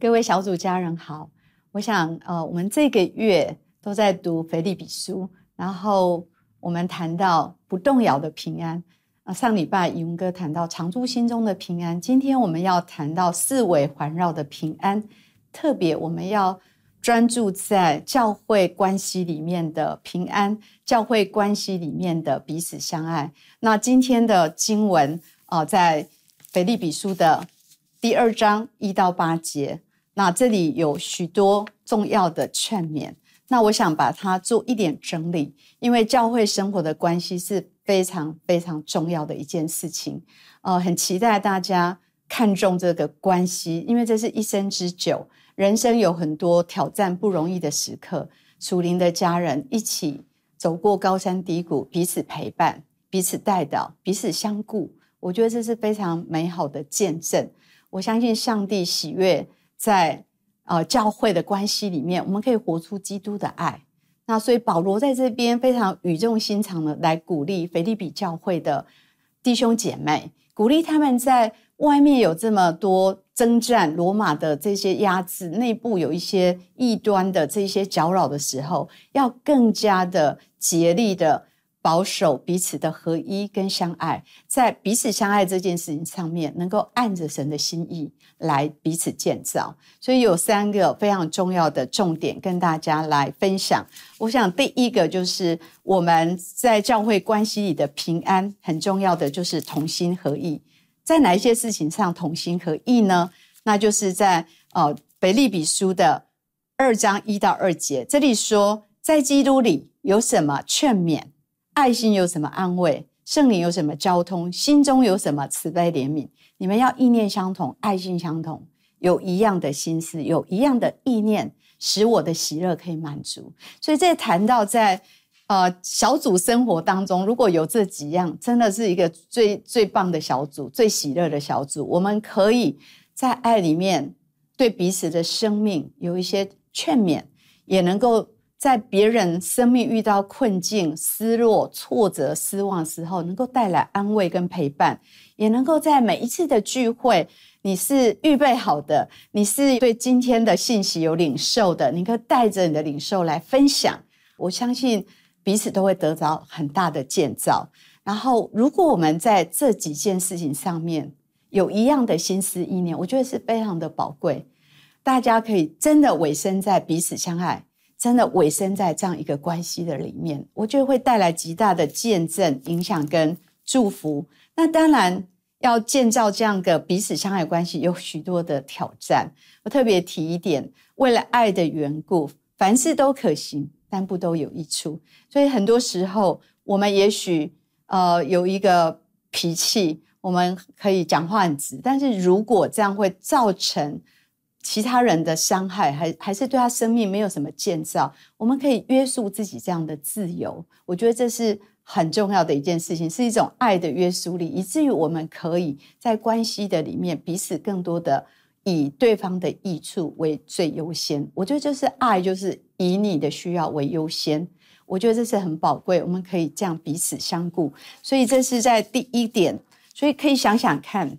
各位小组家人好，我想呃，我们这个月都在读腓立比书，然后我们谈到不动摇的平安啊。上礼拜宇文哥谈到常驻心中的平安，今天我们要谈到四围环绕的平安，特别我们要专注在教会关系里面的平安，教会关系里面的彼此相爱。那今天的经文啊，在腓立比书的第二章一到八节。那这里有许多重要的劝勉，那我想把它做一点整理，因为教会生活的关系是非常非常重要的一件事情。呃，很期待大家看重这个关系，因为这是一生之久，人生有很多挑战不容易的时刻，属灵的家人一起走过高山低谷，彼此陪伴，彼此带导，彼此相顾，我觉得这是非常美好的见证。我相信上帝喜悦。在呃教会的关系里面，我们可以活出基督的爱。那所以保罗在这边非常语重心长的来鼓励腓利比教会的弟兄姐妹，鼓励他们在外面有这么多征战、罗马的这些压制，内部有一些异端的这些搅扰的时候，要更加的竭力的。保守彼此的合一跟相爱，在彼此相爱这件事情上面，能够按着神的心意来彼此建造。所以有三个非常重要的重点跟大家来分享。我想第一个就是我们在教会关系里的平安，很重要的就是同心合意。在哪一些事情上同心合意呢？那就是在呃腓利比书的二章一到二节，这里说，在基督里有什么劝勉？爱心有什么安慰？圣灵有什么交通？心中有什么慈悲怜悯？你们要意念相同，爱心相同，有一样的心思，有一样的意念，使我的喜乐可以满足。所以，在谈到在呃小组生活当中，如果有这几样，真的是一个最最棒的小组，最喜乐的小组。我们可以在爱里面对彼此的生命有一些劝勉，也能够。在别人生命遇到困境、失落、挫折、失望时候，能够带来安慰跟陪伴，也能够在每一次的聚会，你是预备好的，你是对今天的信息有领受的，你可以带着你的领受来分享。我相信彼此都会得到很大的建造。然后，如果我们在这几件事情上面有一样的心思意念，我觉得是非常的宝贵。大家可以真的委身在彼此相爱。真的委身在这样一个关系的里面，我觉得会带来极大的见证、影响跟祝福。那当然要建造这样的彼此相爱关系，有许多的挑战。我特别提一点：为了爱的缘故，凡事都可行，但不都有益处。所以很多时候，我们也许呃有一个脾气，我们可以讲话很直，但是如果这样会造成。其他人的伤害，还还是对他生命没有什么建造。我们可以约束自己这样的自由，我觉得这是很重要的一件事情，是一种爱的约束力，以至于我们可以在关系的里面彼此更多的以对方的益处为最优先。我觉得就是爱，就是以你的需要为优先。我觉得这是很宝贵，我们可以这样彼此相顾。所以这是在第一点，所以可以想想看。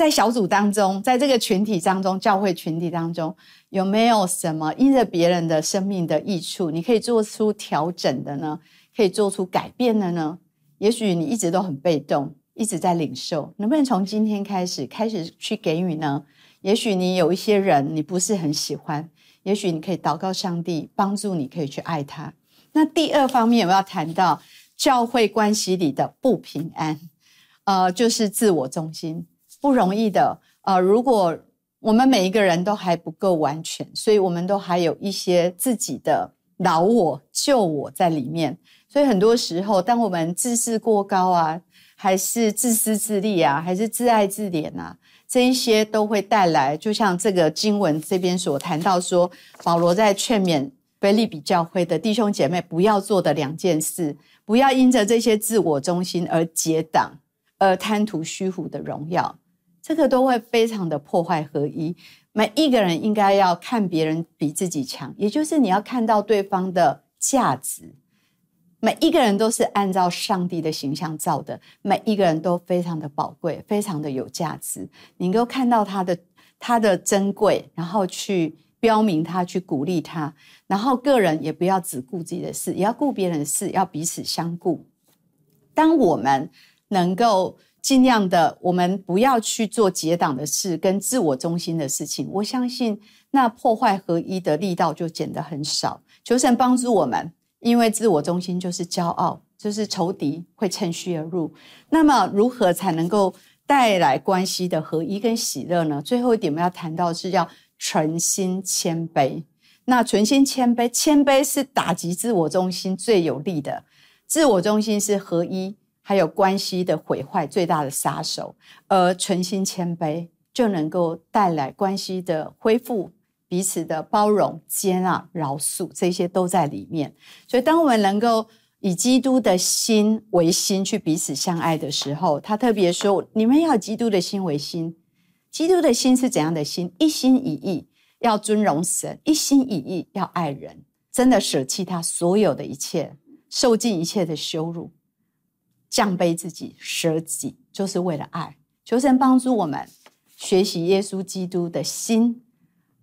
在小组当中，在这个群体当中，教会群体当中，有没有什么因着别人的生命的益处，你可以做出调整的呢？可以做出改变的呢？也许你一直都很被动，一直在领受，能不能从今天开始开始去给予呢？也许你有一些人你不是很喜欢，也许你可以祷告上帝帮助你，可以去爱他。那第二方面，我要谈到教会关系里的不平安，呃，就是自我中心。不容易的，呃，如果我们每一个人都还不够完全，所以我们都还有一些自己的老我、旧我在里面，所以很多时候，当我们自视过高啊，还是自私自利啊，还是自爱自怜啊，这一些都会带来，就像这个经文这边所谈到说，保罗在劝勉菲利比教会的弟兄姐妹不要做的两件事，不要因着这些自我中心而结党，而贪图虚浮的荣耀。这个都会非常的破坏合一。每一个人应该要看别人比自己强，也就是你要看到对方的价值。每一个人都是按照上帝的形象造的，每一个人都非常的宝贵，非常的有价值。你能够看到他的他的珍贵，然后去标明他，去鼓励他，然后个人也不要只顾自己的事，也要顾别人的事，要彼此相顾。当我们能够尽量的，我们不要去做结党的事跟自我中心的事情，我相信那破坏合一的力道就减得很少。求神帮助我们，因为自我中心就是骄傲，就是仇敌会趁虚而入。那么如何才能够？带来关系的合一跟喜乐呢？最后一点我们要谈到是要存心谦卑。那存心谦卑，谦卑是打击自我中心最有力的。自我中心是合一还有关系的毁坏最大的杀手，而存心谦卑就能够带来关系的恢复、彼此的包容、接纳、饶恕，这些都在里面。所以，当我们能够。以基督的心为心去彼此相爱的时候，他特别说：“你们要基督的心为心。基督的心是怎样的心？一心一意要尊荣神，一心一意要爱人，真的舍弃他所有的一切，受尽一切的羞辱，降卑自己，舍己，就是为了爱。求神帮助我们学习耶稣基督的心，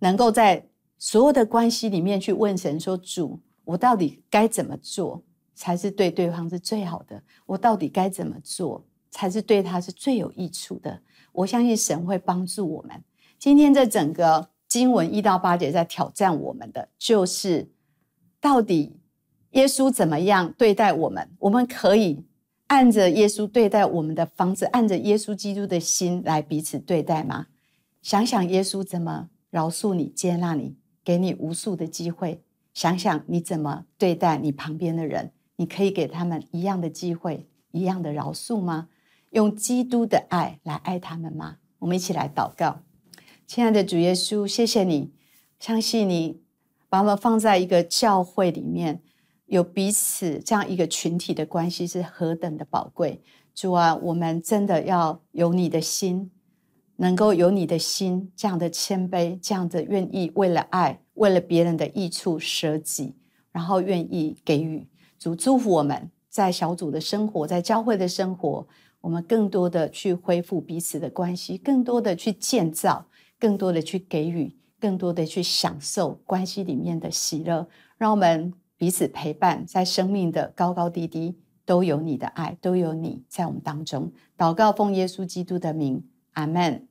能够在所有的关系里面去问神说：主，我到底该怎么做？”才是对对方是最好的。我到底该怎么做才是对他是最有益处的？我相信神会帮助我们。今天这整个经文一到八节在挑战我们的，就是到底耶稣怎么样对待我们？我们可以按着耶稣对待我们的方式，按着耶稣基督的心来彼此对待吗？想想耶稣怎么饶恕你、接纳你、给你无数的机会，想想你怎么对待你旁边的人。你可以给他们一样的机会，一样的饶恕吗？用基督的爱来爱他们吗？我们一起来祷告，亲爱的主耶稣，谢谢你，相信你把我们放在一个教会里面，有彼此这样一个群体的关系是何等的宝贵。主啊，我们真的要有你的心，能够有你的心这样的谦卑，这样的愿意为了爱，为了别人的益处舍己，然后愿意给予。主祝福我们在小组的生活，在教会的生活，我们更多的去恢复彼此的关系，更多的去建造，更多的去给予，更多的去享受关系里面的喜乐。让我们彼此陪伴，在生命的高高低低都有你的爱，都有你在我们当中。祷告奉耶稣基督的名，阿门。